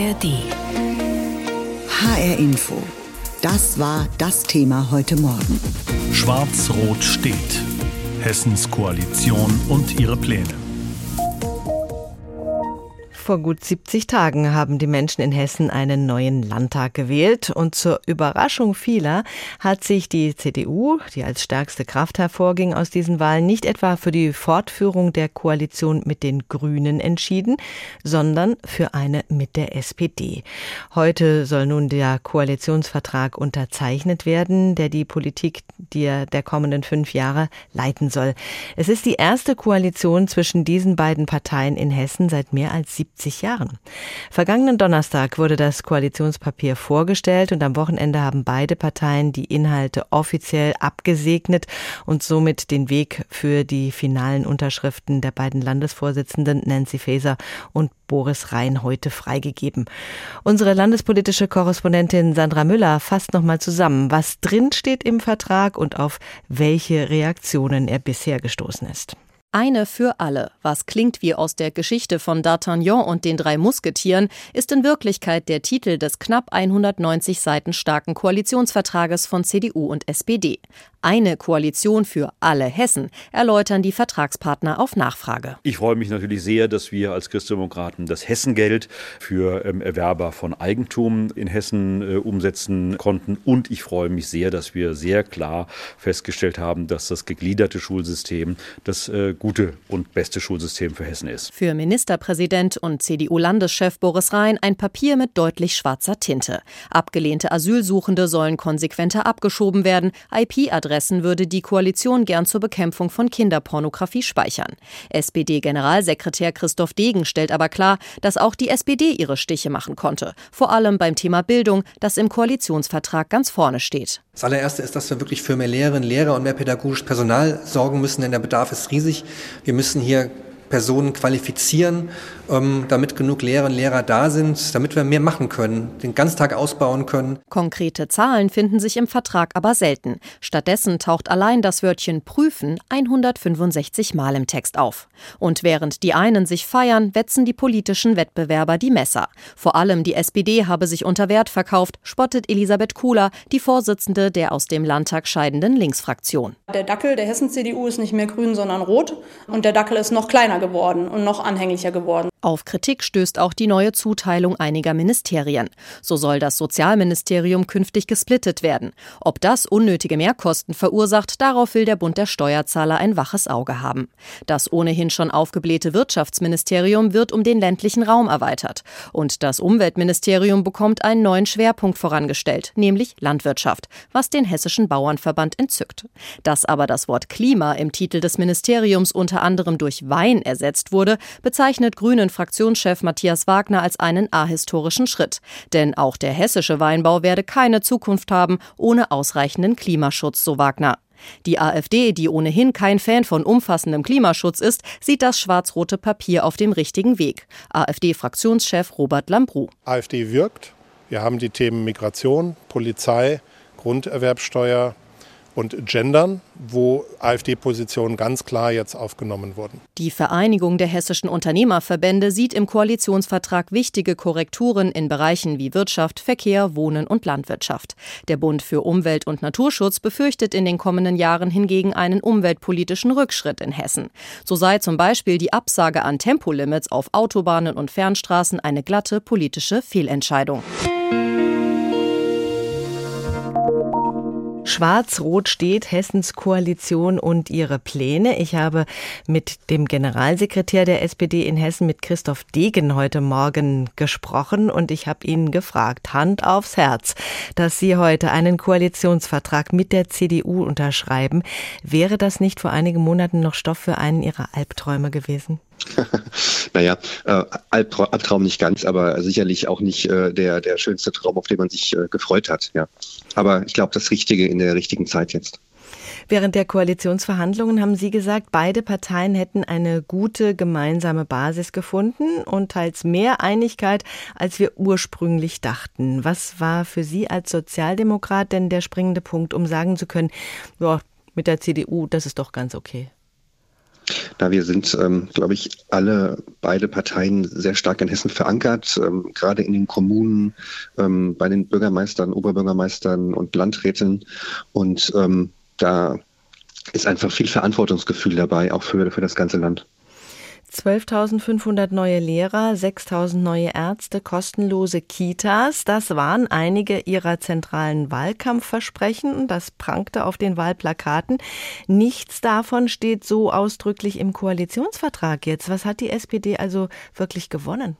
ARD. HR Info. Das war das Thema heute Morgen. Schwarz-Rot steht. Hessens Koalition und ihre Pläne. Vor gut 70 Tagen haben die Menschen in Hessen einen neuen Landtag gewählt und zur Überraschung vieler hat sich die CDU, die als stärkste Kraft hervorging aus diesen Wahlen, nicht etwa für die Fortführung der Koalition mit den Grünen entschieden, sondern für eine mit der SPD. Heute soll nun der Koalitionsvertrag unterzeichnet werden, der die Politik der, der kommenden fünf Jahre leiten soll. Es ist die erste Koalition zwischen diesen beiden Parteien in Hessen seit mehr als 70 70 Jahren. Vergangenen Donnerstag wurde das Koalitionspapier vorgestellt und am Wochenende haben beide Parteien die Inhalte offiziell abgesegnet und somit den Weg für die finalen Unterschriften der beiden Landesvorsitzenden Nancy Faeser und Boris Rhein heute freigegeben. Unsere landespolitische Korrespondentin Sandra Müller fasst nochmal zusammen, was drin steht im Vertrag und auf welche Reaktionen er bisher gestoßen ist. Eine für alle, was klingt wie aus der Geschichte von D'Artagnan und den drei Musketieren, ist in Wirklichkeit der Titel des knapp 190 Seiten starken Koalitionsvertrages von CDU und SPD. Eine Koalition für alle Hessen, erläutern die Vertragspartner auf Nachfrage. Ich freue mich natürlich sehr, dass wir als Christdemokraten das Hessengeld für ähm, Erwerber von Eigentum in Hessen äh, umsetzen konnten. Und ich freue mich sehr, dass wir sehr klar festgestellt haben, dass das gegliederte Schulsystem das äh, gute und beste Schulsystem für Hessen ist. Für Ministerpräsident und CDU-Landeschef Boris Rhein ein Papier mit deutlich schwarzer Tinte. Abgelehnte Asylsuchende sollen konsequenter abgeschoben werden. IP-Adressen würde die Koalition gern zur Bekämpfung von Kinderpornografie speichern. SPD-Generalsekretär Christoph Degen stellt aber klar, dass auch die SPD ihre Stiche machen konnte. Vor allem beim Thema Bildung, das im Koalitionsvertrag ganz vorne steht. Das allererste ist, dass wir wirklich für mehr Lehrerinnen, Lehrer und mehr pädagogisches Personal sorgen müssen, denn der Bedarf ist riesig. Wir müssen hier Personen qualifizieren, ähm, damit genug Lehrerinnen und Lehrer da sind, damit wir mehr machen können, den Ganztag ausbauen können. Konkrete Zahlen finden sich im Vertrag aber selten. Stattdessen taucht allein das Wörtchen prüfen 165 Mal im Text auf. Und während die einen sich feiern, wetzen die politischen Wettbewerber die Messer. Vor allem die SPD habe sich unter Wert verkauft, spottet Elisabeth Kuhler, die Vorsitzende der aus dem Landtag scheidenden Linksfraktion. Der Dackel der Hessen-CDU ist nicht mehr grün, sondern rot. Und der Dackel ist noch kleiner geworden und noch anhänglicher geworden. Auf Kritik stößt auch die neue Zuteilung einiger Ministerien. So soll das Sozialministerium künftig gesplittet werden. Ob das unnötige Mehrkosten verursacht, darauf will der Bund der Steuerzahler ein waches Auge haben. Das ohnehin schon aufgeblähte Wirtschaftsministerium wird um den ländlichen Raum erweitert. Und das Umweltministerium bekommt einen neuen Schwerpunkt vorangestellt, nämlich Landwirtschaft, was den Hessischen Bauernverband entzückt. Dass aber das Wort Klima im Titel des Ministeriums unter anderem durch Wein ersetzt wurde, bezeichnet Grünen Fraktionschef Matthias Wagner als einen ahistorischen Schritt. Denn auch der hessische Weinbau werde keine Zukunft haben ohne ausreichenden Klimaschutz, so Wagner. Die AfD, die ohnehin kein Fan von umfassendem Klimaschutz ist, sieht das schwarz-rote Papier auf dem richtigen Weg. AfD-Fraktionschef Robert Lambrou. AfD wirkt. Wir haben die Themen Migration, Polizei, Grunderwerbsteuer, und Gendern, wo AfD-Positionen ganz klar jetzt aufgenommen wurden. Die Vereinigung der hessischen Unternehmerverbände sieht im Koalitionsvertrag wichtige Korrekturen in Bereichen wie Wirtschaft, Verkehr, Wohnen und Landwirtschaft. Der Bund für Umwelt und Naturschutz befürchtet in den kommenden Jahren hingegen einen umweltpolitischen Rückschritt in Hessen. So sei zum Beispiel die Absage an Tempolimits auf Autobahnen und Fernstraßen eine glatte politische Fehlentscheidung. Schwarz-Rot steht Hessens Koalition und ihre Pläne. Ich habe mit dem Generalsekretär der SPD in Hessen, mit Christoph Degen, heute Morgen gesprochen und ich habe ihn gefragt, Hand aufs Herz, dass Sie heute einen Koalitionsvertrag mit der CDU unterschreiben. Wäre das nicht vor einigen Monaten noch Stoff für einen Ihrer Albträume gewesen? naja, äh, Albtraum nicht ganz, aber sicherlich auch nicht äh, der, der schönste Traum, auf den man sich äh, gefreut hat. Ja. Aber ich glaube, das Richtige in der richtigen Zeit jetzt. Während der Koalitionsverhandlungen haben Sie gesagt, beide Parteien hätten eine gute gemeinsame Basis gefunden und teils mehr Einigkeit, als wir ursprünglich dachten. Was war für Sie als Sozialdemokrat denn der springende Punkt, um sagen zu können, ja, mit der CDU, das ist doch ganz okay? Da wir sind, ähm, glaube ich, alle beide Parteien sehr stark in Hessen verankert, ähm, gerade in den Kommunen, ähm, bei den Bürgermeistern, Oberbürgermeistern und Landräten. Und ähm, da ist einfach viel Verantwortungsgefühl dabei, auch für, für das ganze Land. 12.500 neue Lehrer, 6.000 neue Ärzte, kostenlose Kitas. Das waren einige ihrer zentralen Wahlkampfversprechen. Das prangte auf den Wahlplakaten. Nichts davon steht so ausdrücklich im Koalitionsvertrag jetzt. Was hat die SPD also wirklich gewonnen?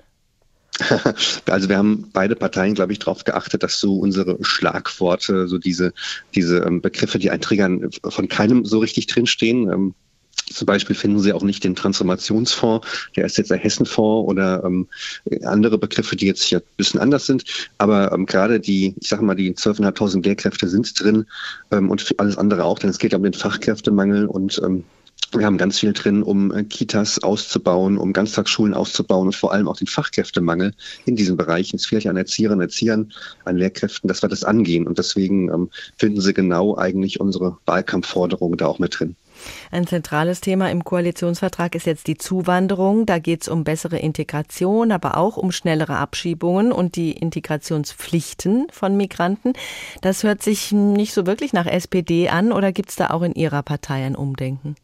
Also wir haben beide Parteien, glaube ich, darauf geachtet, dass so unsere Schlagworte, so diese, diese ähm, Begriffe, die eintriggern, von keinem so richtig drinstehen. Zum Beispiel finden Sie auch nicht den Transformationsfonds, der ist jetzt der Hessenfonds oder ähm, andere Begriffe, die jetzt hier ein bisschen anders sind. Aber ähm, gerade die, ich sage mal, die 12.500 Lehrkräfte sind drin ähm, und alles andere auch, denn es geht ja um den Fachkräftemangel und ähm, wir haben ganz viel drin, um äh, Kitas auszubauen, um Ganztagsschulen auszubauen und vor allem auch den Fachkräftemangel in diesem Bereich. Es fehlt ja an Erzieherinnen, Erziehern, an Lehrkräften, dass wir das angehen. Und deswegen ähm, finden Sie genau eigentlich unsere Wahlkampfforderungen da auch mit drin. Ein zentrales Thema im Koalitionsvertrag ist jetzt die Zuwanderung. Da geht es um bessere Integration, aber auch um schnellere Abschiebungen und die Integrationspflichten von Migranten. Das hört sich nicht so wirklich nach SPD an oder gibt es da auch in Ihrer Partei ein Umdenken?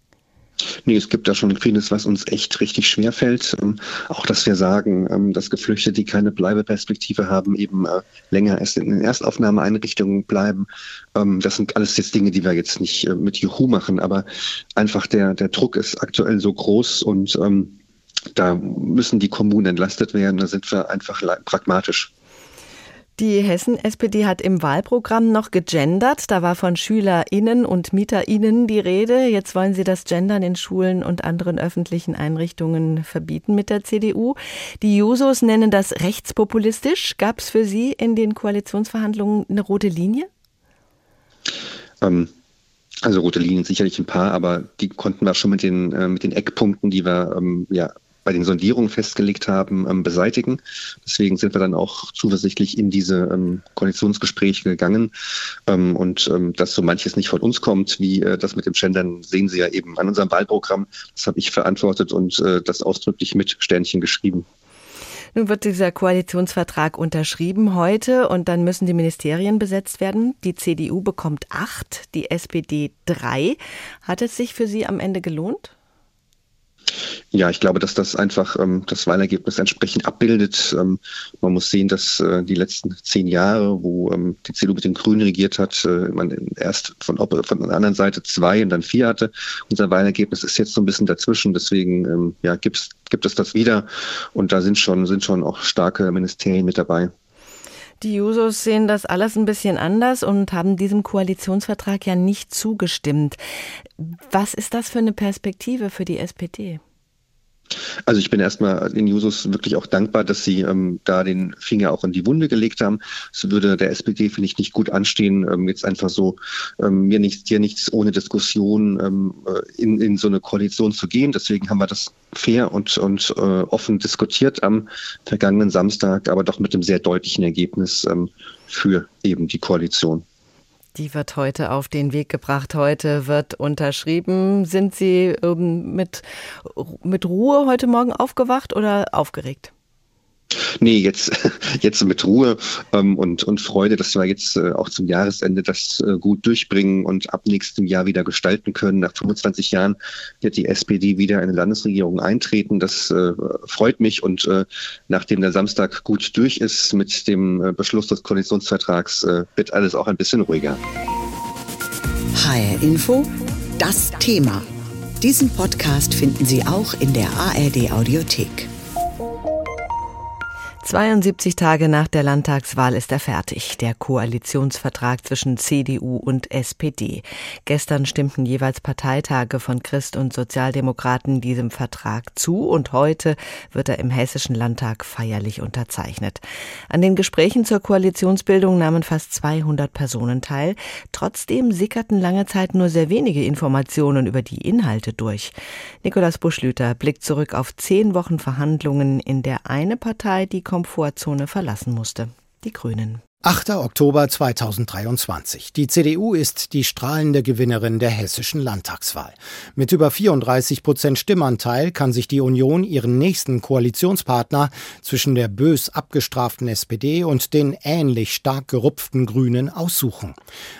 Nee, es gibt da schon vieles, was uns echt richtig schwer fällt. Ähm, auch, dass wir sagen, ähm, dass Geflüchtete, die keine Bleibeperspektive haben, eben äh, länger erst in den Erstaufnahmeeinrichtungen bleiben. Ähm, das sind alles jetzt Dinge, die wir jetzt nicht äh, mit Juhu machen, aber einfach der, der Druck ist aktuell so groß und ähm, da müssen die Kommunen entlastet werden. Da sind wir einfach pragmatisch. Die Hessen-SPD hat im Wahlprogramm noch gegendert. Da war von SchülerInnen und MieterInnen die Rede. Jetzt wollen sie das Gendern in Schulen und anderen öffentlichen Einrichtungen verbieten mit der CDU. Die Jusos nennen das rechtspopulistisch. Gab es für Sie in den Koalitionsverhandlungen eine rote Linie? Ähm, also rote Linien sicherlich ein paar, aber die konnten wir schon mit den, äh, mit den Eckpunkten, die wir ähm, ja bei den Sondierungen festgelegt haben, ähm, beseitigen. Deswegen sind wir dann auch zuversichtlich in diese ähm, Koalitionsgespräche gegangen. Ähm, und ähm, dass so manches nicht von uns kommt, wie äh, das mit dem Gendern, sehen Sie ja eben an unserem Wahlprogramm. Das habe ich verantwortet und äh, das ausdrücklich mit Sternchen geschrieben. Nun wird dieser Koalitionsvertrag unterschrieben heute und dann müssen die Ministerien besetzt werden. Die CDU bekommt acht, die SPD drei. Hat es sich für Sie am Ende gelohnt? Ja, ich glaube, dass das einfach ähm, das Wahlergebnis entsprechend abbildet. Ähm, man muss sehen, dass äh, die letzten zehn Jahre, wo ähm, die CDU mit den Grünen regiert hat, äh, man erst von, von der anderen Seite zwei und dann vier hatte. Unser Wahlergebnis ist jetzt so ein bisschen dazwischen. Deswegen ähm, ja, gibt es das wieder. Und da sind schon, sind schon auch starke Ministerien mit dabei. Die Jusos sehen das alles ein bisschen anders und haben diesem Koalitionsvertrag ja nicht zugestimmt. Was ist das für eine Perspektive für die SPD? Also ich bin erstmal den Jusos wirklich auch dankbar, dass sie ähm, da den Finger auch in die Wunde gelegt haben. Es würde der SPD, finde ich, nicht gut anstehen, ähm, jetzt einfach so ähm, mir nichts, dir nichts ohne Diskussion ähm, äh, in, in so eine Koalition zu gehen. Deswegen haben wir das fair und, und äh, offen diskutiert am vergangenen Samstag, aber doch mit einem sehr deutlichen Ergebnis ähm, für eben die Koalition. Die wird heute auf den Weg gebracht. Heute wird unterschrieben. Sind Sie ähm, mit, mit Ruhe heute Morgen aufgewacht oder aufgeregt? Nee, jetzt, jetzt mit Ruhe ähm, und, und Freude, dass wir jetzt äh, auch zum Jahresende das äh, gut durchbringen und ab nächstem Jahr wieder gestalten können. Nach 25 Jahren wird die SPD wieder in eine Landesregierung eintreten. Das äh, freut mich und äh, nachdem der Samstag gut durch ist mit dem äh, Beschluss des Koalitionsvertrags, äh, wird alles auch ein bisschen ruhiger. HR Info, das Thema. Diesen Podcast finden Sie auch in der ARD Audiothek. 72 Tage nach der Landtagswahl ist er fertig, der Koalitionsvertrag zwischen CDU und SPD. Gestern stimmten jeweils Parteitage von Christ und Sozialdemokraten diesem Vertrag zu und heute wird er im Hessischen Landtag feierlich unterzeichnet. An den Gesprächen zur Koalitionsbildung nahmen fast 200 Personen teil. Trotzdem sickerten lange Zeit nur sehr wenige Informationen über die Inhalte durch. Nikolaus Buschlüter blickt zurück auf zehn Wochen Verhandlungen, in der eine Partei die Komfortzone verlassen musste. Die Grünen. 8. Oktober 2023. Die CDU ist die strahlende Gewinnerin der hessischen Landtagswahl. Mit über 34 Prozent Stimmanteil kann sich die Union ihren nächsten Koalitionspartner zwischen der bös abgestraften SPD und den ähnlich stark gerupften Grünen aussuchen.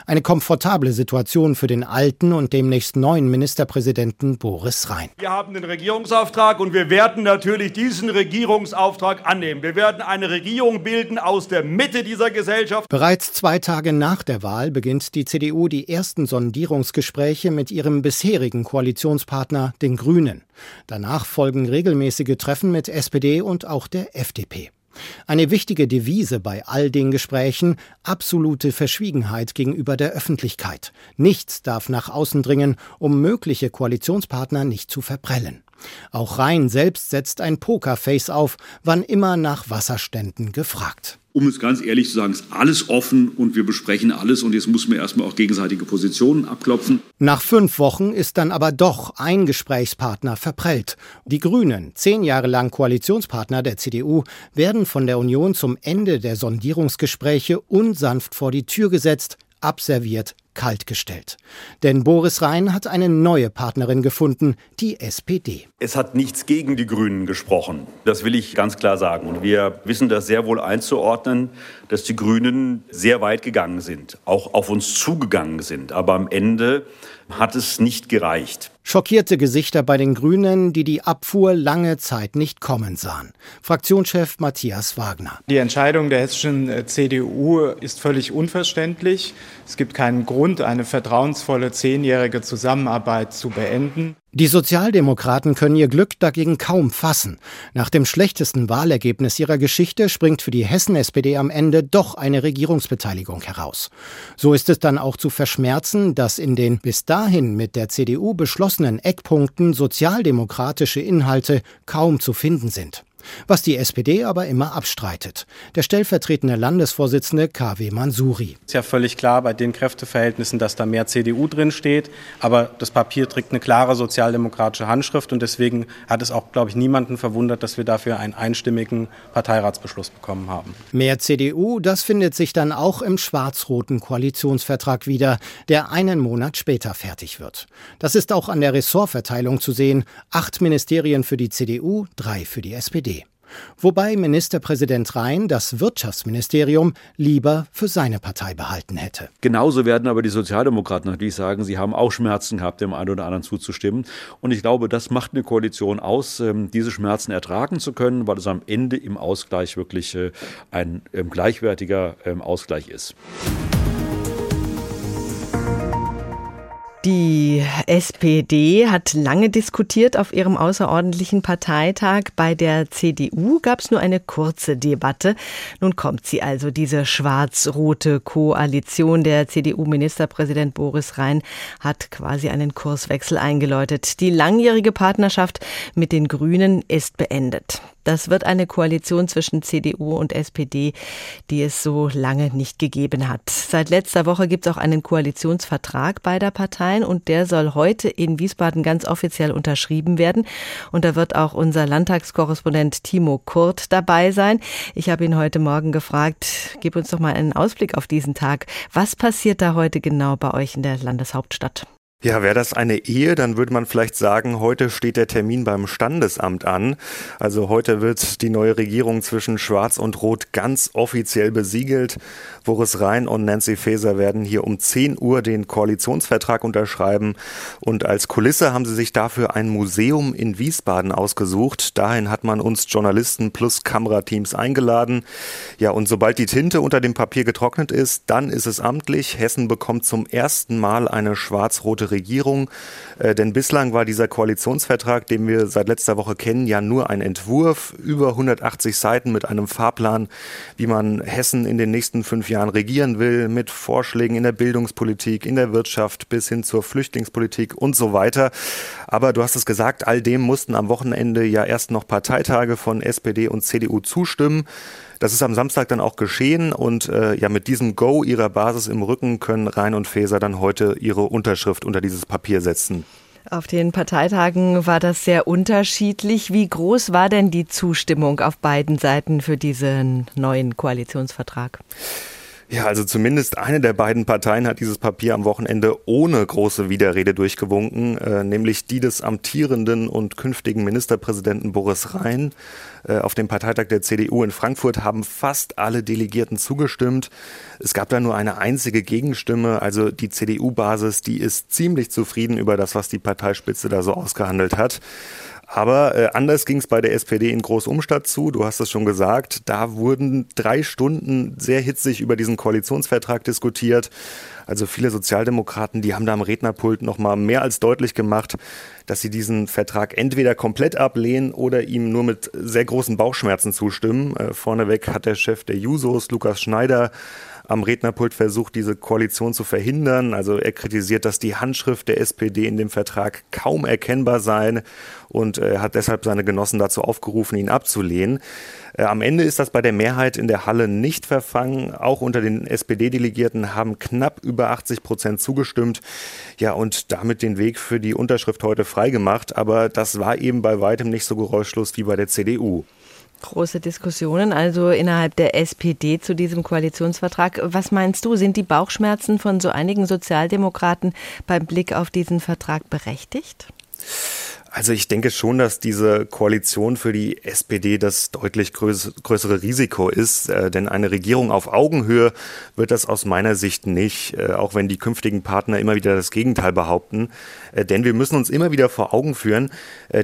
Eine komfortable Situation für den alten und demnächst neuen Ministerpräsidenten Boris Rhein. Wir haben den Regierungsauftrag und wir werden natürlich diesen Regierungsauftrag annehmen. Wir werden eine Regierung bilden aus der Mitte dieser Gesellschaft Gesellschaft. Bereits zwei Tage nach der Wahl beginnt die CDU die ersten Sondierungsgespräche mit ihrem bisherigen Koalitionspartner, den Grünen. Danach folgen regelmäßige Treffen mit SPD und auch der FDP. Eine wichtige Devise bei all den Gesprächen absolute Verschwiegenheit gegenüber der Öffentlichkeit. Nichts darf nach außen dringen, um mögliche Koalitionspartner nicht zu verprellen. Auch Rhein selbst setzt ein Pokerface auf, wann immer nach Wasserständen gefragt um es ganz ehrlich zu sagen, ist alles offen und wir besprechen alles und jetzt muss man erstmal auch gegenseitige Positionen abklopfen. Nach fünf Wochen ist dann aber doch ein Gesprächspartner verprellt. Die Grünen, zehn Jahre lang Koalitionspartner der CDU, werden von der Union zum Ende der Sondierungsgespräche unsanft vor die Tür gesetzt, abserviert, kaltgestellt. Denn Boris Rhein hat eine neue Partnerin gefunden, die SPD. Es hat nichts gegen die Grünen gesprochen. Das will ich ganz klar sagen. Und wir wissen das sehr wohl einzuordnen, dass die Grünen sehr weit gegangen sind, auch auf uns zugegangen sind. Aber am Ende hat es nicht gereicht. Schockierte Gesichter bei den Grünen, die die Abfuhr lange Zeit nicht kommen sahen. Fraktionschef Matthias Wagner. Die Entscheidung der hessischen äh, CDU ist völlig unverständlich. Es gibt keinen Grund, eine vertrauensvolle zehnjährige Zusammenarbeit zu beenden. Die Sozialdemokraten können ihr Glück dagegen kaum fassen. Nach dem schlechtesten Wahlergebnis ihrer Geschichte springt für die Hessen-SPD am Ende doch eine Regierungsbeteiligung heraus. So ist es dann auch zu verschmerzen, dass in den bis dahin mit der CDU beschlossenen Eckpunkten sozialdemokratische Inhalte kaum zu finden sind was die SPD aber immer abstreitet. Der stellvertretende Landesvorsitzende KW Mansuri. Ist ja völlig klar bei den Kräfteverhältnissen, dass da mehr CDU drin steht, aber das Papier trägt eine klare sozialdemokratische Handschrift und deswegen hat es auch, glaube ich, niemanden verwundert, dass wir dafür einen einstimmigen Parteiratsbeschluss bekommen haben. Mehr CDU, das findet sich dann auch im schwarz-roten Koalitionsvertrag wieder, der einen Monat später fertig wird. Das ist auch an der Ressortverteilung zu sehen. Acht Ministerien für die CDU, drei für die SPD. Wobei Ministerpräsident Rhein das Wirtschaftsministerium lieber für seine Partei behalten hätte. Genauso werden aber die Sozialdemokraten natürlich sagen, sie haben auch Schmerzen gehabt, dem einen oder anderen zuzustimmen. Und ich glaube, das macht eine Koalition aus, ähm, diese Schmerzen ertragen zu können, weil es am Ende im Ausgleich wirklich äh, ein ähm, gleichwertiger ähm, Ausgleich ist. Die SPD hat lange diskutiert auf ihrem außerordentlichen Parteitag. Bei der CDU gab es nur eine kurze Debatte. Nun kommt sie also, diese schwarz-rote Koalition. Der CDU-Ministerpräsident Boris Rhein hat quasi einen Kurswechsel eingeläutet. Die langjährige Partnerschaft mit den Grünen ist beendet. Das wird eine Koalition zwischen CDU und SPD, die es so lange nicht gegeben hat. Seit letzter Woche gibt es auch einen Koalitionsvertrag beider Parteien und der soll heute in Wiesbaden ganz offiziell unterschrieben werden. Und da wird auch unser Landtagskorrespondent Timo Kurt dabei sein. Ich habe ihn heute Morgen gefragt, gib uns doch mal einen Ausblick auf diesen Tag. Was passiert da heute genau bei euch in der Landeshauptstadt? Ja, wäre das eine Ehe, dann würde man vielleicht sagen, heute steht der Termin beim Standesamt an. Also heute wird die neue Regierung zwischen Schwarz und Rot ganz offiziell besiegelt. Boris Rhein und Nancy Faeser werden hier um 10 Uhr den Koalitionsvertrag unterschreiben. Und als Kulisse haben sie sich dafür ein Museum in Wiesbaden ausgesucht. Dahin hat man uns Journalisten plus Kamerateams eingeladen. Ja, und sobald die Tinte unter dem Papier getrocknet ist, dann ist es amtlich. Hessen bekommt zum ersten Mal eine schwarz-rote Regierung. Äh, denn bislang war dieser Koalitionsvertrag, den wir seit letzter Woche kennen, ja nur ein Entwurf, über 180 Seiten mit einem Fahrplan, wie man Hessen in den nächsten fünf Jahren regieren will, mit Vorschlägen in der Bildungspolitik, in der Wirtschaft bis hin zur Flüchtlingspolitik und so weiter. Aber du hast es gesagt, all dem mussten am Wochenende ja erst noch Parteitage von SPD und CDU zustimmen. Das ist am Samstag dann auch geschehen und äh, ja mit diesem Go ihrer Basis im Rücken können Rhein und Faeser dann heute ihre Unterschrift unter dieses Papier setzen. Auf den Parteitagen war das sehr unterschiedlich. Wie groß war denn die Zustimmung auf beiden Seiten für diesen neuen Koalitionsvertrag? Ja, also zumindest eine der beiden Parteien hat dieses Papier am Wochenende ohne große Widerrede durchgewunken, äh, nämlich die des amtierenden und künftigen Ministerpräsidenten Boris Rhein. Äh, auf dem Parteitag der CDU in Frankfurt haben fast alle Delegierten zugestimmt. Es gab da nur eine einzige Gegenstimme, also die CDU-Basis, die ist ziemlich zufrieden über das, was die Parteispitze da so ausgehandelt hat. Aber äh, anders ging es bei der SPD in Großumstadt zu. Du hast es schon gesagt. Da wurden drei Stunden sehr hitzig über diesen Koalitionsvertrag diskutiert. Also viele Sozialdemokraten, die haben da am Rednerpult noch mal mehr als deutlich gemacht, dass sie diesen Vertrag entweder komplett ablehnen oder ihm nur mit sehr großen Bauchschmerzen zustimmen. Äh, vorneweg hat der Chef der Jusos, Lukas Schneider, am Rednerpult versucht, diese Koalition zu verhindern. Also er kritisiert, dass die Handschrift der SPD in dem Vertrag kaum erkennbar sei und äh, hat deshalb seine Genossen dazu aufgerufen, ihn abzulehnen. Äh, am Ende ist das bei der Mehrheit in der Halle nicht verfangen. Auch unter den SPD-Delegierten haben knapp über 80 Prozent zugestimmt. Ja, und damit den Weg für die Unterschrift heute freigemacht. Aber das war eben bei weitem nicht so geräuschlos wie bei der CDU. Große Diskussionen also innerhalb der SPD zu diesem Koalitionsvertrag. Was meinst du, sind die Bauchschmerzen von so einigen Sozialdemokraten beim Blick auf diesen Vertrag berechtigt? Also ich denke schon, dass diese Koalition für die SPD das deutlich größere Risiko ist, äh, denn eine Regierung auf Augenhöhe wird das aus meiner Sicht nicht, äh, auch wenn die künftigen Partner immer wieder das Gegenteil behaupten. Äh, denn wir müssen uns immer wieder vor Augen führen,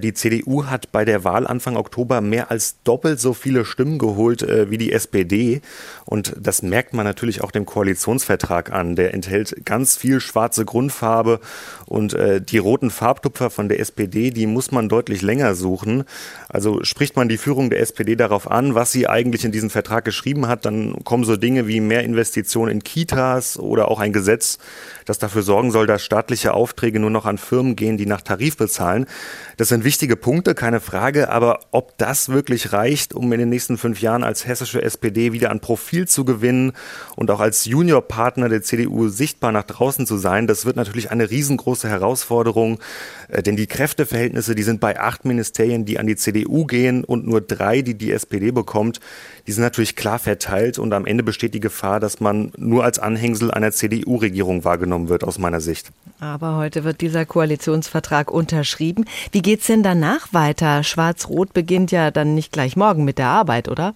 die CDU hat bei der Wahl Anfang Oktober mehr als doppelt so viele Stimmen geholt wie die SPD. Und das merkt man natürlich auch dem Koalitionsvertrag an. Der enthält ganz viel schwarze Grundfarbe und die roten Farbtupfer von der SPD, die die muss man deutlich länger suchen. Also spricht man die Führung der SPD darauf an, was sie eigentlich in diesem Vertrag geschrieben hat, dann kommen so Dinge wie mehr Investitionen in Kitas oder auch ein Gesetz, das dafür sorgen soll, dass staatliche Aufträge nur noch an Firmen gehen, die nach Tarif bezahlen. Das sind wichtige Punkte, keine Frage, aber ob das wirklich reicht, um in den nächsten fünf Jahren als hessische SPD wieder an Profil zu gewinnen und auch als Juniorpartner der CDU sichtbar nach draußen zu sein, das wird natürlich eine riesengroße Herausforderung, äh, denn die Kräfteverhältnisse, die sind bei acht Ministerien, die an die CDU gehen und nur drei, die die SPD bekommt, die sind natürlich klar verteilt und am Ende besteht die Gefahr, dass man nur als Anhängsel einer CDU-Regierung wahrgenommen wird, aus meiner Sicht. Aber heute wird dieser Koalitionsvertrag unterschrieben. Wie geht's denn danach weiter? Schwarz-Rot beginnt ja dann nicht gleich morgen mit der Arbeit, oder?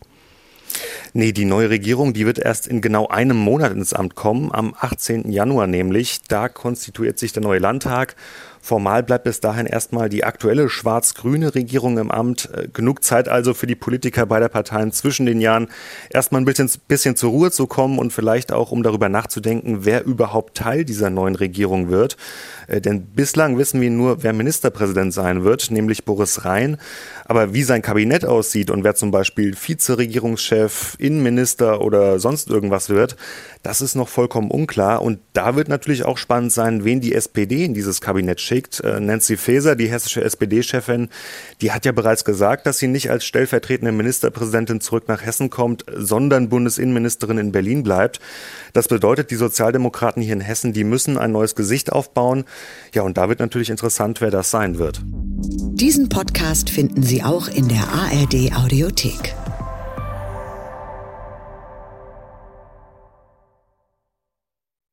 Nee, die neue Regierung, die wird erst in genau einem Monat ins Amt kommen, am 18. Januar nämlich. Da konstituiert sich der neue Landtag Formal bleibt bis dahin erstmal die aktuelle schwarz-grüne Regierung im Amt. Äh, genug Zeit also für die Politiker beider Parteien zwischen den Jahren, erstmal ein bisschen, bisschen zur Ruhe zu kommen und vielleicht auch, um darüber nachzudenken, wer überhaupt Teil dieser neuen Regierung wird. Äh, denn bislang wissen wir nur, wer Ministerpräsident sein wird, nämlich Boris Rhein. Aber wie sein Kabinett aussieht und wer zum Beispiel Vizeregierungschef, Innenminister oder sonst irgendwas wird, das ist noch vollkommen unklar. Und da wird natürlich auch spannend sein, wen die SPD in dieses Kabinett schickt. Äh, Nancy Faeser, die hessische SPD-Chefin, die hat ja bereits gesagt, dass sie nicht als stellvertretende Ministerpräsidentin zurück nach Hessen kommt, sondern Bundesinnenministerin in Berlin bleibt. Das bedeutet, die Sozialdemokraten hier in Hessen, die müssen ein neues Gesicht aufbauen. Ja, und da wird natürlich interessant, wer das sein wird. Diesen Podcast finden Sie auch in der ARD Audiothek.